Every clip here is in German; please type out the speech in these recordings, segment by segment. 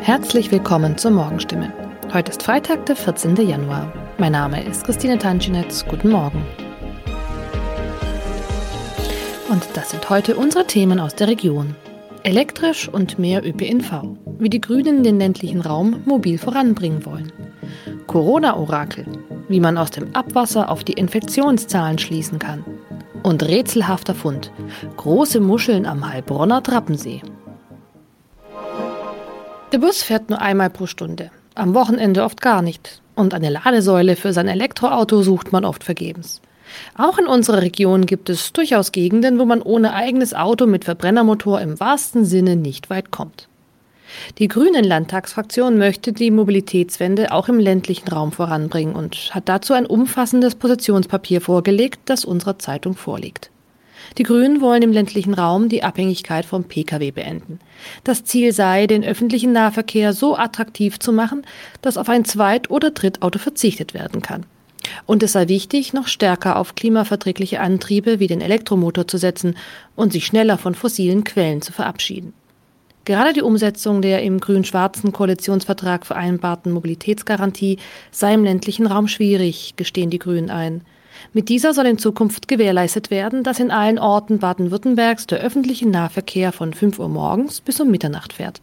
Herzlich willkommen zur Morgenstimme. Heute ist Freitag, der 14. Januar. Mein Name ist Christine Tanschinetz. Guten Morgen. Und das sind heute unsere Themen aus der Region. Elektrisch und mehr ÖPNV, wie die Grünen den ländlichen Raum mobil voranbringen wollen. Corona-Orakel, wie man aus dem Abwasser auf die Infektionszahlen schließen kann. Und rätselhafter Fund, große Muscheln am Heilbronner Trappensee. Der Bus fährt nur einmal pro Stunde, am Wochenende oft gar nicht. Und eine Ladesäule für sein Elektroauto sucht man oft vergebens. Auch in unserer Region gibt es durchaus Gegenden, wo man ohne eigenes Auto mit Verbrennermotor im wahrsten Sinne nicht weit kommt. Die Grünen Landtagsfraktion möchte die Mobilitätswende auch im ländlichen Raum voranbringen und hat dazu ein umfassendes Positionspapier vorgelegt, das unserer Zeitung vorliegt. Die Grünen wollen im ländlichen Raum die Abhängigkeit vom Pkw beenden. Das Ziel sei, den öffentlichen Nahverkehr so attraktiv zu machen, dass auf ein Zweit- oder Drittauto verzichtet werden kann. Und es sei wichtig, noch stärker auf klimaverträgliche Antriebe wie den Elektromotor zu setzen und sich schneller von fossilen Quellen zu verabschieden. Gerade die Umsetzung der im grün-schwarzen Koalitionsvertrag vereinbarten Mobilitätsgarantie sei im ländlichen Raum schwierig, gestehen die Grünen ein. Mit dieser soll in Zukunft gewährleistet werden, dass in allen Orten Baden-Württembergs der öffentliche Nahverkehr von 5 Uhr morgens bis um Mitternacht fährt.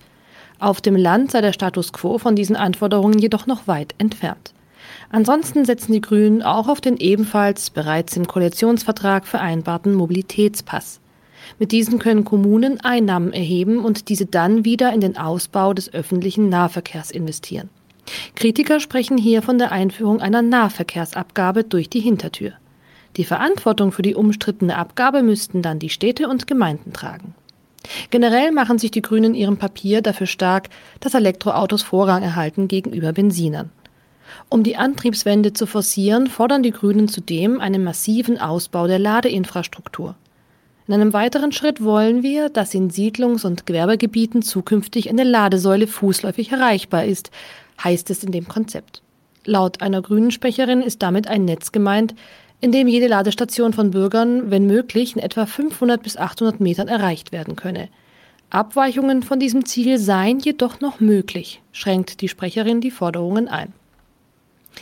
Auf dem Land sei der Status quo von diesen Anforderungen jedoch noch weit entfernt. Ansonsten setzen die Grünen auch auf den ebenfalls bereits im Koalitionsvertrag vereinbarten Mobilitätspass. Mit diesem können Kommunen Einnahmen erheben und diese dann wieder in den Ausbau des öffentlichen Nahverkehrs investieren. Kritiker sprechen hier von der Einführung einer Nahverkehrsabgabe durch die Hintertür. Die Verantwortung für die umstrittene Abgabe müssten dann die Städte und Gemeinden tragen. Generell machen sich die Grünen in ihrem Papier dafür stark, dass Elektroautos Vorrang erhalten gegenüber Benzinern. Um die Antriebswende zu forcieren, fordern die Grünen zudem einen massiven Ausbau der Ladeinfrastruktur. In einem weiteren Schritt wollen wir, dass in Siedlungs- und Gewerbegebieten zukünftig eine Ladesäule fußläufig erreichbar ist, heißt es in dem Konzept. Laut einer grünen Sprecherin ist damit ein Netz gemeint, in dem jede Ladestation von Bürgern, wenn möglich, in etwa 500 bis 800 Metern erreicht werden könne. Abweichungen von diesem Ziel seien jedoch noch möglich, schränkt die Sprecherin die Forderungen ein.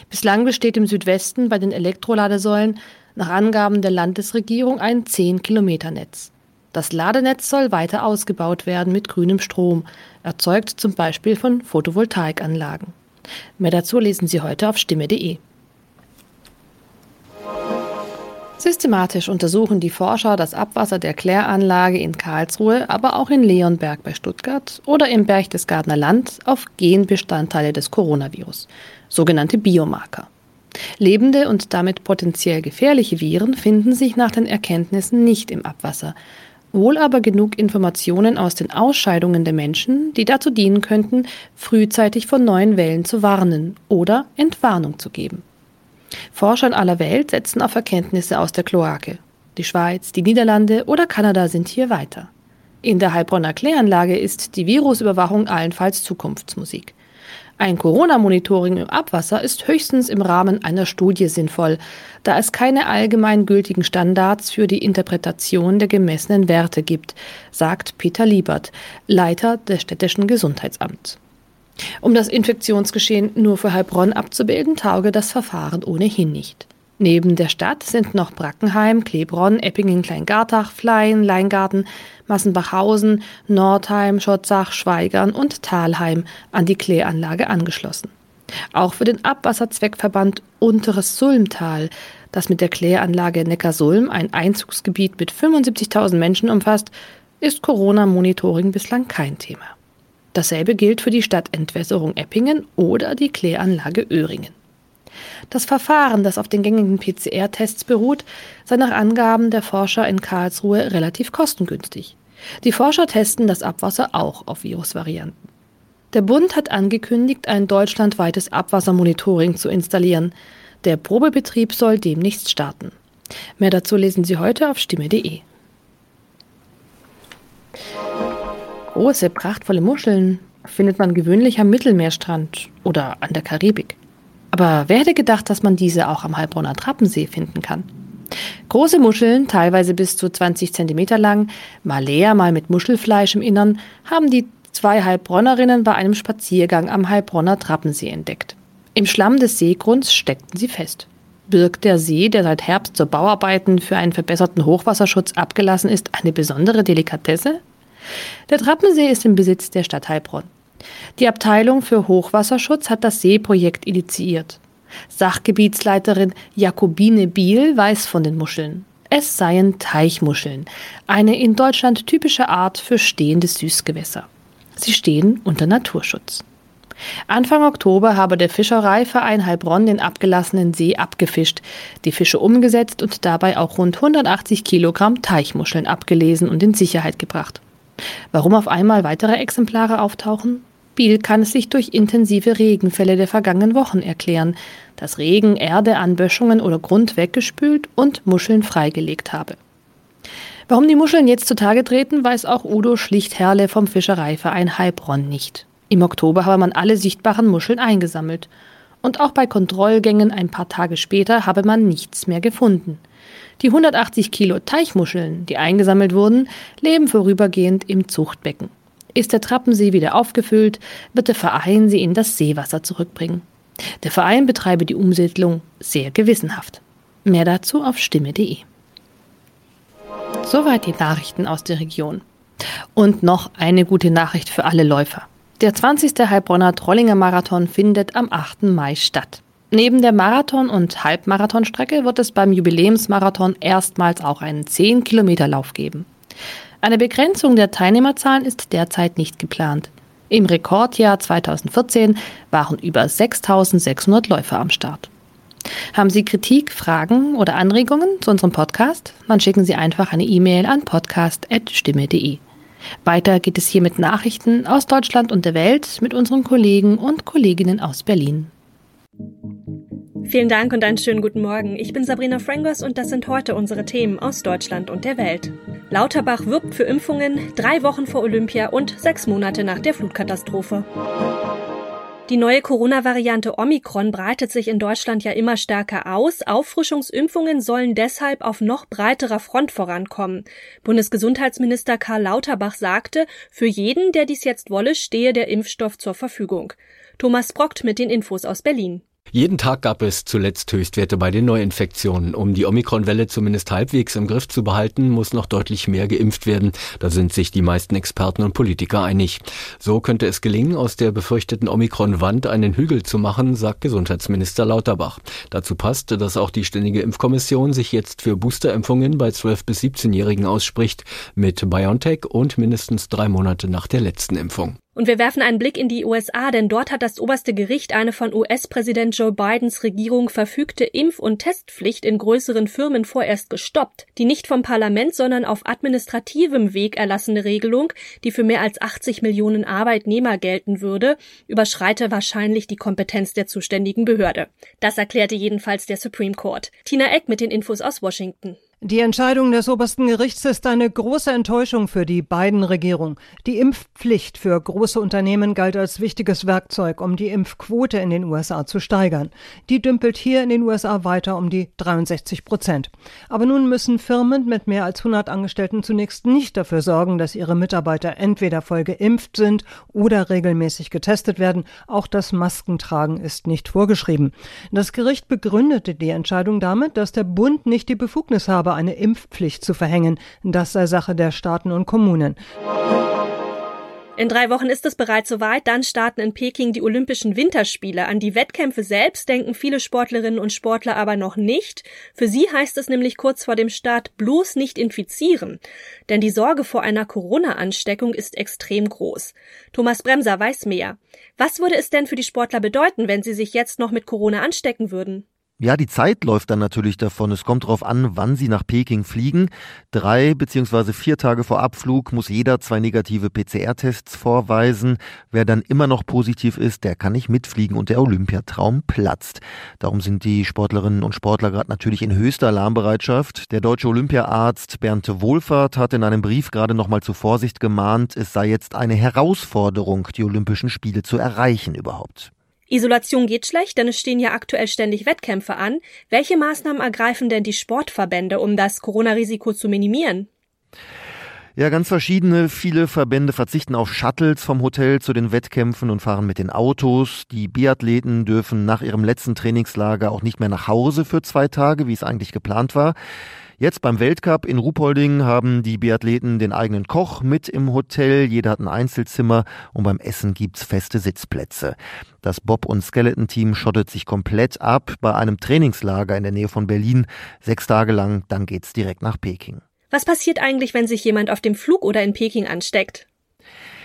Bislang besteht im Südwesten bei den Elektroladesäulen nach Angaben der Landesregierung ein 10-Kilometer-Netz. Das Ladenetz soll weiter ausgebaut werden mit grünem Strom, erzeugt zum Beispiel von Photovoltaikanlagen. Mehr dazu lesen Sie heute auf stimme.de. Systematisch untersuchen die Forscher das Abwasser der Kläranlage in Karlsruhe, aber auch in Leonberg bei Stuttgart oder im Berchtesgadener Land auf Genbestandteile des Coronavirus, sogenannte Biomarker. Lebende und damit potenziell gefährliche Viren finden sich nach den Erkenntnissen nicht im Abwasser, wohl aber genug Informationen aus den Ausscheidungen der Menschen, die dazu dienen könnten, frühzeitig von neuen Wellen zu warnen oder Entwarnung zu geben. Forscher in aller Welt setzen auf Erkenntnisse aus der Kloake. Die Schweiz, die Niederlande oder Kanada sind hier weiter. In der Heilbronner Kläranlage ist die Virusüberwachung allenfalls Zukunftsmusik. Ein Corona-Monitoring im Abwasser ist höchstens im Rahmen einer Studie sinnvoll, da es keine allgemein gültigen Standards für die Interpretation der gemessenen Werte gibt, sagt Peter Liebert, Leiter des städtischen Gesundheitsamts. Um das Infektionsgeschehen nur für Heilbronn abzubilden, tauge das Verfahren ohnehin nicht. Neben der Stadt sind noch Brackenheim, Klebronn, Eppingen, Kleingartach, Flein, Leingarten, Massenbachhausen, Nordheim, Schotzach, Schweigern und Talheim an die Kläranlage angeschlossen. Auch für den Abwasserzweckverband Unteres Sulmtal, das mit der Kläranlage Neckarsulm ein Einzugsgebiet mit 75.000 Menschen umfasst, ist Corona-Monitoring bislang kein Thema. Dasselbe gilt für die Stadtentwässerung Eppingen oder die Kläranlage Öhringen. Das Verfahren, das auf den gängigen PCR-Tests beruht, sei nach Angaben der Forscher in Karlsruhe relativ kostengünstig. Die Forscher testen das Abwasser auch auf Virusvarianten. Der Bund hat angekündigt, ein deutschlandweites Abwassermonitoring zu installieren. Der Probebetrieb soll demnächst starten. Mehr dazu lesen Sie heute auf stimme.de. Große, prachtvolle Muscheln findet man gewöhnlich am Mittelmeerstrand oder an der Karibik. Aber wer hätte gedacht, dass man diese auch am Heilbronner Trappensee finden kann? Große Muscheln, teilweise bis zu 20 Zentimeter lang, mal leer, mal mit Muschelfleisch im Innern, haben die zwei Heilbronnerinnen bei einem Spaziergang am Heilbronner Trappensee entdeckt. Im Schlamm des Seegrunds steckten sie fest. Birgt der See, der seit Herbst zur Bauarbeiten für einen verbesserten Hochwasserschutz abgelassen ist, eine besondere Delikatesse? Der Trappensee ist im Besitz der Stadt Heilbronn. Die Abteilung für Hochwasserschutz hat das Seeprojekt initiiert. Sachgebietsleiterin Jakobine Biel weiß von den Muscheln. Es seien Teichmuscheln, eine in Deutschland typische Art für stehende Süßgewässer. Sie stehen unter Naturschutz. Anfang Oktober habe der Fischereiverein Heilbronn den abgelassenen See abgefischt, die Fische umgesetzt und dabei auch rund 180 Kilogramm Teichmuscheln abgelesen und in Sicherheit gebracht. Warum auf einmal weitere Exemplare auftauchen? Biel kann es sich durch intensive Regenfälle der vergangenen Wochen erklären, dass Regen Erde, Anböschungen oder Grund weggespült und Muscheln freigelegt habe. Warum die Muscheln jetzt zutage treten, weiß auch Udo Schlichtherle vom Fischereiverein Heilbronn nicht. Im Oktober habe man alle sichtbaren Muscheln eingesammelt. Und auch bei Kontrollgängen ein paar Tage später habe man nichts mehr gefunden. Die 180 Kilo Teichmuscheln, die eingesammelt wurden, leben vorübergehend im Zuchtbecken. Ist der Trappensee wieder aufgefüllt, wird der Verein sie in das Seewasser zurückbringen. Der Verein betreibe die Umsiedlung sehr gewissenhaft. Mehr dazu auf stimme.de. Soweit die Nachrichten aus der Region. Und noch eine gute Nachricht für alle Läufer. Der 20. Heilbronner Trollinger Marathon findet am 8. Mai statt. Neben der Marathon- und Halbmarathonstrecke wird es beim Jubiläumsmarathon erstmals auch einen 10-Kilometer-Lauf geben. Eine Begrenzung der Teilnehmerzahlen ist derzeit nicht geplant. Im Rekordjahr 2014 waren über 6600 Läufer am Start. Haben Sie Kritik, Fragen oder Anregungen zu unserem Podcast? Dann schicken Sie einfach eine E-Mail an podcast.stimme.de. Weiter geht es hier mit Nachrichten aus Deutschland und der Welt mit unseren Kollegen und Kolleginnen aus Berlin. Vielen Dank und einen schönen guten Morgen. Ich bin Sabrina Frangos und das sind heute unsere Themen aus Deutschland und der Welt. Lauterbach wirbt für Impfungen drei Wochen vor Olympia und sechs Monate nach der Flutkatastrophe. Die neue Corona-Variante Omikron breitet sich in Deutschland ja immer stärker aus. Auffrischungsimpfungen sollen deshalb auf noch breiterer Front vorankommen. Bundesgesundheitsminister Karl Lauterbach sagte, für jeden, der dies jetzt wolle, stehe der Impfstoff zur Verfügung. Thomas Brockt mit den Infos aus Berlin. Jeden Tag gab es zuletzt Höchstwerte bei den Neuinfektionen. Um die Omikron-Welle zumindest halbwegs im Griff zu behalten, muss noch deutlich mehr geimpft werden. Da sind sich die meisten Experten und Politiker einig. So könnte es gelingen, aus der befürchteten Omikron-Wand einen Hügel zu machen, sagt Gesundheitsminister Lauterbach. Dazu passt, dass auch die Ständige Impfkommission sich jetzt für Boosterimpfungen bei 12- bis 17-Jährigen ausspricht, mit BioNTech und mindestens drei Monate nach der letzten Impfung. Und wir werfen einen Blick in die USA, denn dort hat das oberste Gericht eine von US-Präsident Joe Bidens Regierung verfügte Impf- und Testpflicht in größeren Firmen vorerst gestoppt. Die nicht vom Parlament, sondern auf administrativem Weg erlassene Regelung, die für mehr als 80 Millionen Arbeitnehmer gelten würde, überschreite wahrscheinlich die Kompetenz der zuständigen Behörde. Das erklärte jedenfalls der Supreme Court. Tina Eck mit den Infos aus Washington. Die Entscheidung des obersten Gerichts ist eine große Enttäuschung für die beiden Regierungen. Die Impfpflicht für große Unternehmen galt als wichtiges Werkzeug, um die Impfquote in den USA zu steigern. Die dümpelt hier in den USA weiter um die 63 Prozent. Aber nun müssen Firmen mit mehr als 100 Angestellten zunächst nicht dafür sorgen, dass ihre Mitarbeiter entweder voll geimpft sind oder regelmäßig getestet werden. Auch das Maskentragen ist nicht vorgeschrieben. Das Gericht begründete die Entscheidung damit, dass der Bund nicht die Befugnis habe, eine Impfpflicht zu verhängen. Das sei Sache der Staaten und Kommunen. In drei Wochen ist es bereits soweit. Dann starten in Peking die Olympischen Winterspiele. An die Wettkämpfe selbst denken viele Sportlerinnen und Sportler aber noch nicht. Für sie heißt es nämlich kurz vor dem Start bloß nicht infizieren. Denn die Sorge vor einer Corona-Ansteckung ist extrem groß. Thomas Bremser weiß mehr. Was würde es denn für die Sportler bedeuten, wenn sie sich jetzt noch mit Corona anstecken würden? Ja, die Zeit läuft dann natürlich davon. Es kommt darauf an, wann Sie nach Peking fliegen. Drei beziehungsweise vier Tage vor Abflug muss jeder zwei negative PCR-Tests vorweisen. Wer dann immer noch positiv ist, der kann nicht mitfliegen und der Olympiatraum platzt. Darum sind die Sportlerinnen und Sportler gerade natürlich in höchster Alarmbereitschaft. Der deutsche Olympiaarzt Bernd Wohlfahrt hat in einem Brief gerade nochmal zur Vorsicht gemahnt, es sei jetzt eine Herausforderung, die Olympischen Spiele zu erreichen überhaupt. Isolation geht schlecht, denn es stehen ja aktuell ständig Wettkämpfe an. Welche Maßnahmen ergreifen denn die Sportverbände, um das Corona-Risiko zu minimieren? Ja, ganz verschiedene. Viele Verbände verzichten auf Shuttles vom Hotel zu den Wettkämpfen und fahren mit den Autos. Die Biathleten dürfen nach ihrem letzten Trainingslager auch nicht mehr nach Hause für zwei Tage, wie es eigentlich geplant war. Jetzt beim Weltcup in Ruhpolding haben die Biathleten den eigenen Koch mit im Hotel. Jeder hat ein Einzelzimmer und beim Essen gibt's feste Sitzplätze. Das Bob- und Skeleton-Team schottet sich komplett ab bei einem Trainingslager in der Nähe von Berlin. Sechs Tage lang, dann geht's direkt nach Peking. Was passiert eigentlich, wenn sich jemand auf dem Flug oder in Peking ansteckt?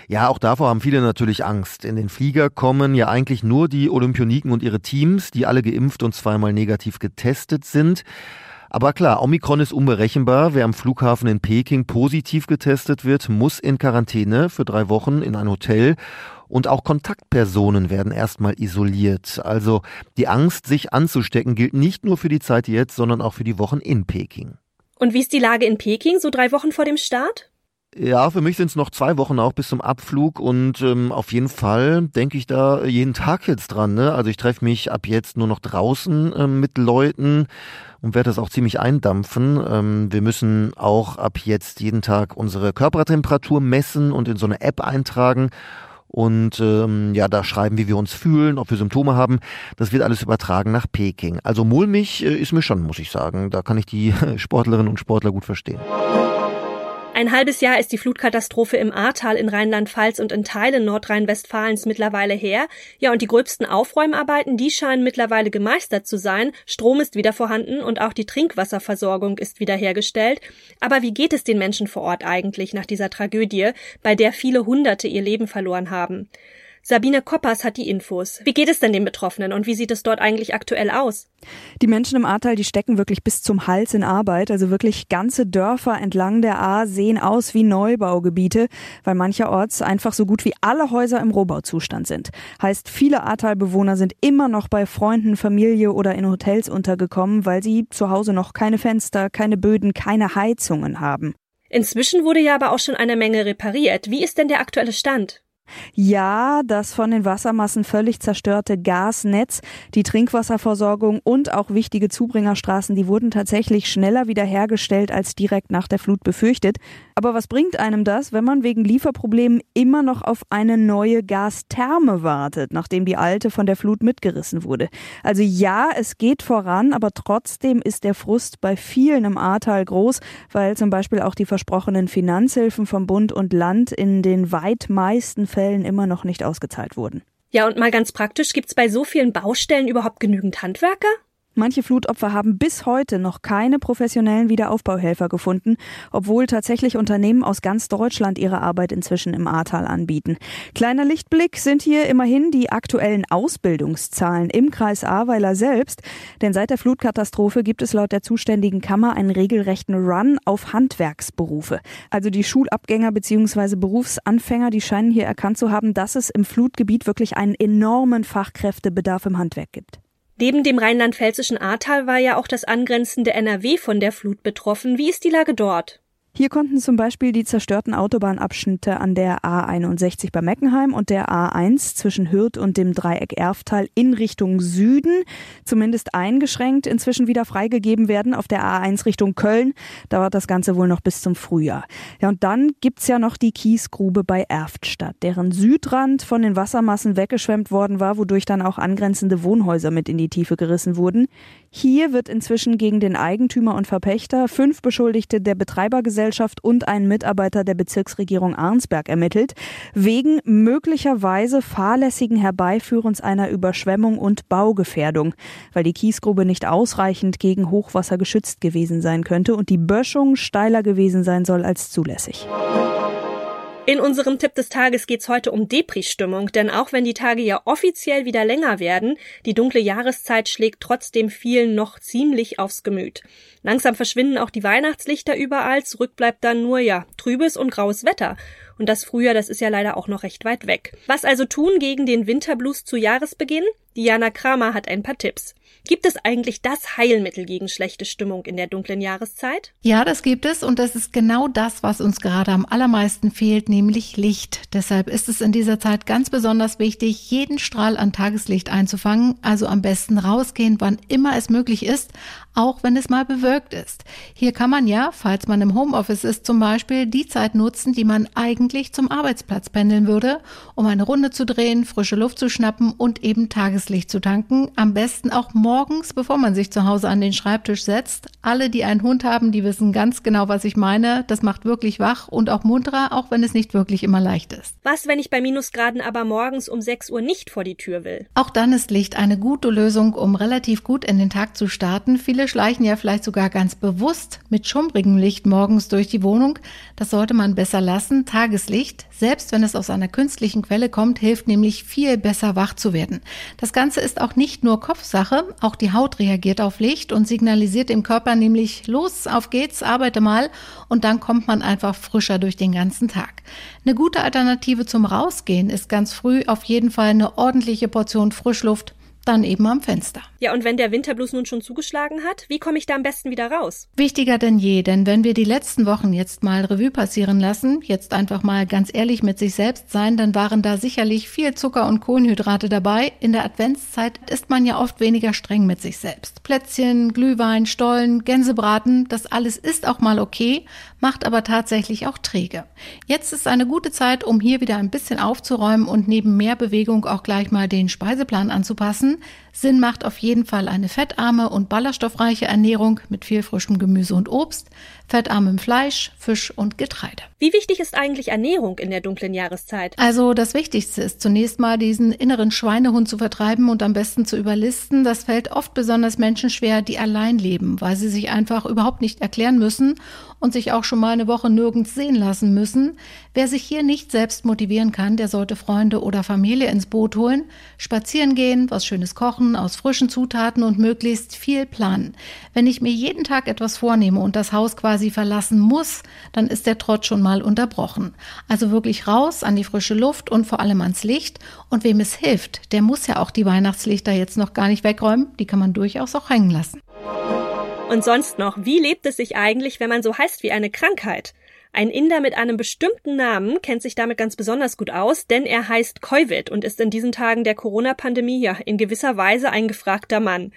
Ja, auch davor haben viele natürlich Angst. In den Flieger kommen ja eigentlich nur die Olympioniken und ihre Teams, die alle geimpft und zweimal negativ getestet sind. Aber klar, Omikron ist unberechenbar. Wer am Flughafen in Peking positiv getestet wird, muss in Quarantäne für drei Wochen in ein Hotel. Und auch Kontaktpersonen werden erstmal isoliert. Also die Angst, sich anzustecken, gilt nicht nur für die Zeit jetzt, sondern auch für die Wochen in Peking. Und wie ist die Lage in Peking so drei Wochen vor dem Start? Ja, für mich sind es noch zwei Wochen auch bis zum Abflug und ähm, auf jeden Fall denke ich da jeden Tag jetzt dran. Ne? Also ich treffe mich ab jetzt nur noch draußen ähm, mit Leuten und werde das auch ziemlich eindampfen. Ähm, wir müssen auch ab jetzt jeden Tag unsere Körpertemperatur messen und in so eine App eintragen. Und ähm, ja, da schreiben, wie wir uns fühlen, ob wir Symptome haben. Das wird alles übertragen nach Peking. Also mulmig äh, ist mir schon, muss ich sagen. Da kann ich die Sportlerinnen und Sportler gut verstehen. Ein halbes Jahr ist die Flutkatastrophe im Ahrtal in Rheinland-Pfalz und in Teilen Nordrhein-Westfalens mittlerweile her. Ja, und die gröbsten Aufräumarbeiten, die scheinen mittlerweile gemeistert zu sein. Strom ist wieder vorhanden und auch die Trinkwasserversorgung ist wiederhergestellt. Aber wie geht es den Menschen vor Ort eigentlich nach dieser Tragödie, bei der viele Hunderte ihr Leben verloren haben? Sabine Koppers hat die Infos. Wie geht es denn den Betroffenen und wie sieht es dort eigentlich aktuell aus? Die Menschen im Ahrtal, die stecken wirklich bis zum Hals in Arbeit. Also wirklich ganze Dörfer entlang der Ahr sehen aus wie Neubaugebiete, weil mancherorts einfach so gut wie alle Häuser im Rohbauzustand sind. Heißt, viele Ahrtalbewohner sind immer noch bei Freunden, Familie oder in Hotels untergekommen, weil sie zu Hause noch keine Fenster, keine Böden, keine Heizungen haben. Inzwischen wurde ja aber auch schon eine Menge repariert. Wie ist denn der aktuelle Stand? Ja, das von den Wassermassen völlig zerstörte Gasnetz, die Trinkwasserversorgung und auch wichtige Zubringerstraßen, die wurden tatsächlich schneller wiederhergestellt als direkt nach der Flut befürchtet. Aber was bringt einem das, wenn man wegen Lieferproblemen immer noch auf eine neue Gastherme wartet, nachdem die alte von der Flut mitgerissen wurde? Also ja, es geht voran, aber trotzdem ist der Frust bei vielen im Ahrtal groß, weil zum Beispiel auch die versprochenen Finanzhilfen vom Bund und Land in den weit meisten Fällen immer noch nicht ausgezahlt wurden. Ja, und mal ganz praktisch, gibt's bei so vielen Baustellen überhaupt genügend Handwerker? Manche Flutopfer haben bis heute noch keine professionellen Wiederaufbauhelfer gefunden, obwohl tatsächlich Unternehmen aus ganz Deutschland ihre Arbeit inzwischen im Ahrtal anbieten. Kleiner Lichtblick sind hier immerhin die aktuellen Ausbildungszahlen im Kreis Ahrweiler selbst, denn seit der Flutkatastrophe gibt es laut der zuständigen Kammer einen regelrechten Run auf Handwerksberufe. Also die Schulabgänger bzw. Berufsanfänger, die scheinen hier erkannt zu haben, dass es im Flutgebiet wirklich einen enormen Fachkräftebedarf im Handwerk gibt. Neben dem rheinland-pfälzischen Ahrtal war ja auch das angrenzende NRW von der Flut betroffen. Wie ist die Lage dort? Hier konnten zum Beispiel die zerstörten Autobahnabschnitte an der A61 bei Meckenheim und der A1 zwischen Hürth und dem Dreieck Erftal in Richtung Süden zumindest eingeschränkt inzwischen wieder freigegeben werden. Auf der A1 Richtung Köln dauert das Ganze wohl noch bis zum Frühjahr. Ja, und dann gibt's ja noch die Kiesgrube bei Erftstadt, deren Südrand von den Wassermassen weggeschwemmt worden war, wodurch dann auch angrenzende Wohnhäuser mit in die Tiefe gerissen wurden. Hier wird inzwischen gegen den Eigentümer und Verpächter, fünf Beschuldigte der Betreibergesellschaft und einen Mitarbeiter der Bezirksregierung Arnsberg ermittelt, wegen möglicherweise fahrlässigen Herbeiführens einer Überschwemmung und Baugefährdung, weil die Kiesgrube nicht ausreichend gegen Hochwasser geschützt gewesen sein könnte und die Böschung steiler gewesen sein soll als zulässig. In unserem Tipp des Tages geht's heute um Depri-Stimmung, denn auch wenn die Tage ja offiziell wieder länger werden, die dunkle Jahreszeit schlägt trotzdem vielen noch ziemlich aufs Gemüt. Langsam verschwinden auch die Weihnachtslichter überall, zurück bleibt dann nur ja trübes und graues Wetter. Und das Frühjahr, das ist ja leider auch noch recht weit weg. Was also tun gegen den Winterblues zu Jahresbeginn? Diana Kramer hat ein paar Tipps. Gibt es eigentlich das Heilmittel gegen schlechte Stimmung in der dunklen Jahreszeit? Ja, das gibt es und das ist genau das, was uns gerade am allermeisten fehlt, nämlich Licht. Deshalb ist es in dieser Zeit ganz besonders wichtig, jeden Strahl an Tageslicht einzufangen, also am besten rausgehen, wann immer es möglich ist, auch wenn es mal bewölkt ist. Hier kann man ja, falls man im Homeoffice ist zum Beispiel, die Zeit nutzen, die man eigentlich zum Arbeitsplatz pendeln würde, um eine Runde zu drehen, frische Luft zu schnappen und eben Tageslicht zu tanken. Am besten auch morgens, bevor man sich zu Hause an den Schreibtisch setzt. Alle, die einen Hund haben, die wissen ganz genau, was ich meine. Das macht wirklich wach und auch munterer, auch wenn es nicht wirklich immer leicht ist. Was, wenn ich bei Minusgraden aber morgens um 6 Uhr nicht vor die Tür will? Auch dann ist Licht eine gute Lösung, um relativ gut in den Tag zu starten. Viele schleichen ja vielleicht sogar ganz bewusst mit schummrigem Licht morgens durch die Wohnung. Das sollte man besser lassen. Tageslicht, selbst wenn es aus einer künstlichen Quelle kommt, hilft nämlich viel besser wach zu werden. Das Ganze ist auch nicht nur Kopfsache. Auch die Haut reagiert auf Licht und signalisiert dem Körper nämlich, los, auf geht's, arbeite mal. Und dann kommt man einfach frischer durch den ganzen Tag. Eine gute Alternative zum Rausgehen ist ganz früh auf jeden Fall eine ordentliche Portion Frischluft dann eben am Fenster. Ja, und wenn der Winterblues nun schon zugeschlagen hat, wie komme ich da am besten wieder raus? Wichtiger denn je, denn wenn wir die letzten Wochen jetzt mal Revue passieren lassen, jetzt einfach mal ganz ehrlich mit sich selbst sein, dann waren da sicherlich viel Zucker und Kohlenhydrate dabei. In der Adventszeit ist man ja oft weniger streng mit sich selbst. Plätzchen, Glühwein, Stollen, Gänsebraten, das alles ist auch mal okay, macht aber tatsächlich auch träge. Jetzt ist eine gute Zeit, um hier wieder ein bisschen aufzuräumen und neben mehr Bewegung auch gleich mal den Speiseplan anzupassen lassen, Sinn macht auf jeden Fall eine fettarme und ballaststoffreiche Ernährung mit viel frischem Gemüse und Obst, fettarmem Fleisch, Fisch und Getreide. Wie wichtig ist eigentlich Ernährung in der dunklen Jahreszeit? Also das Wichtigste ist zunächst mal diesen inneren Schweinehund zu vertreiben und am besten zu überlisten. Das fällt oft besonders Menschen schwer, die allein leben, weil sie sich einfach überhaupt nicht erklären müssen und sich auch schon mal eine Woche nirgends sehen lassen müssen. Wer sich hier nicht selbst motivieren kann, der sollte Freunde oder Familie ins Boot holen, spazieren gehen, was Schönes kochen, aus frischen Zutaten und möglichst viel planen. Wenn ich mir jeden Tag etwas vornehme und das Haus quasi verlassen muss, dann ist der Trott schon mal unterbrochen. Also wirklich raus an die frische Luft und vor allem ans Licht. Und wem es hilft, der muss ja auch die Weihnachtslichter jetzt noch gar nicht wegräumen. Die kann man durchaus auch hängen lassen. Und sonst noch, wie lebt es sich eigentlich, wenn man so heißt wie eine Krankheit? Ein Inder mit einem bestimmten Namen kennt sich damit ganz besonders gut aus, denn er heißt Koivid und ist in diesen Tagen der Corona-Pandemie ja in gewisser Weise ein gefragter Mann.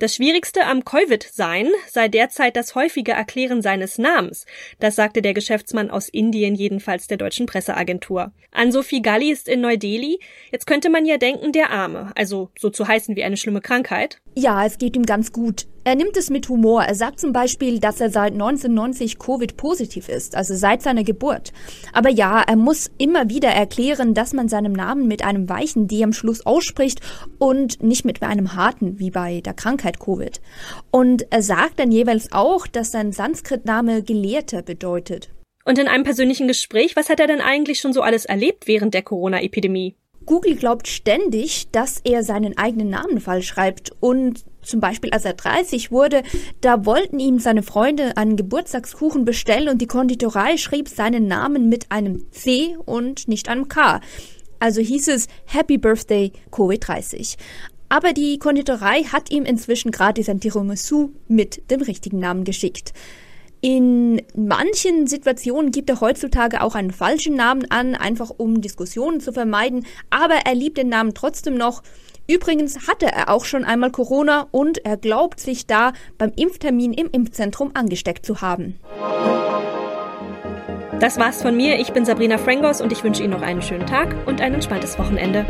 Das Schwierigste am Covid-Sein sei derzeit das häufige Erklären seines Namens. Das sagte der Geschäftsmann aus Indien jedenfalls der deutschen Presseagentur. An Sophie Galli ist in Neu-Delhi. Jetzt könnte man ja denken, der Arme, also so zu heißen wie eine schlimme Krankheit. Ja, es geht ihm ganz gut. Er nimmt es mit Humor. Er sagt zum Beispiel, dass er seit 1990 Covid-positiv ist, also seit seiner Geburt. Aber ja, er muss immer wieder erklären, dass man seinen Namen mit einem weichen D am Schluss ausspricht und nicht mit einem harten, wie bei der Krankheit Covid. Und er sagt dann jeweils auch, dass sein Sanskrit-Name Gelehrter bedeutet. Und in einem persönlichen Gespräch, was hat er denn eigentlich schon so alles erlebt während der Corona-Epidemie? Google glaubt ständig, dass er seinen eigenen Namen falsch schreibt und zum Beispiel als er 30 wurde, da wollten ihm seine Freunde einen Geburtstagskuchen bestellen und die Konditorei schrieb seinen Namen mit einem C und nicht einem K. Also hieß es Happy Birthday Covid-30. Aber die Konditorei hat ihm inzwischen gratis ein Tiramisu mit dem richtigen Namen geschickt. In manchen Situationen gibt er heutzutage auch einen falschen Namen an, einfach um Diskussionen zu vermeiden, aber er liebt den Namen trotzdem noch. Übrigens hatte er auch schon einmal Corona und er glaubt sich da beim Impftermin im Impfzentrum angesteckt zu haben. Das war's von mir. Ich bin Sabrina Frangos und ich wünsche Ihnen noch einen schönen Tag und ein entspanntes Wochenende.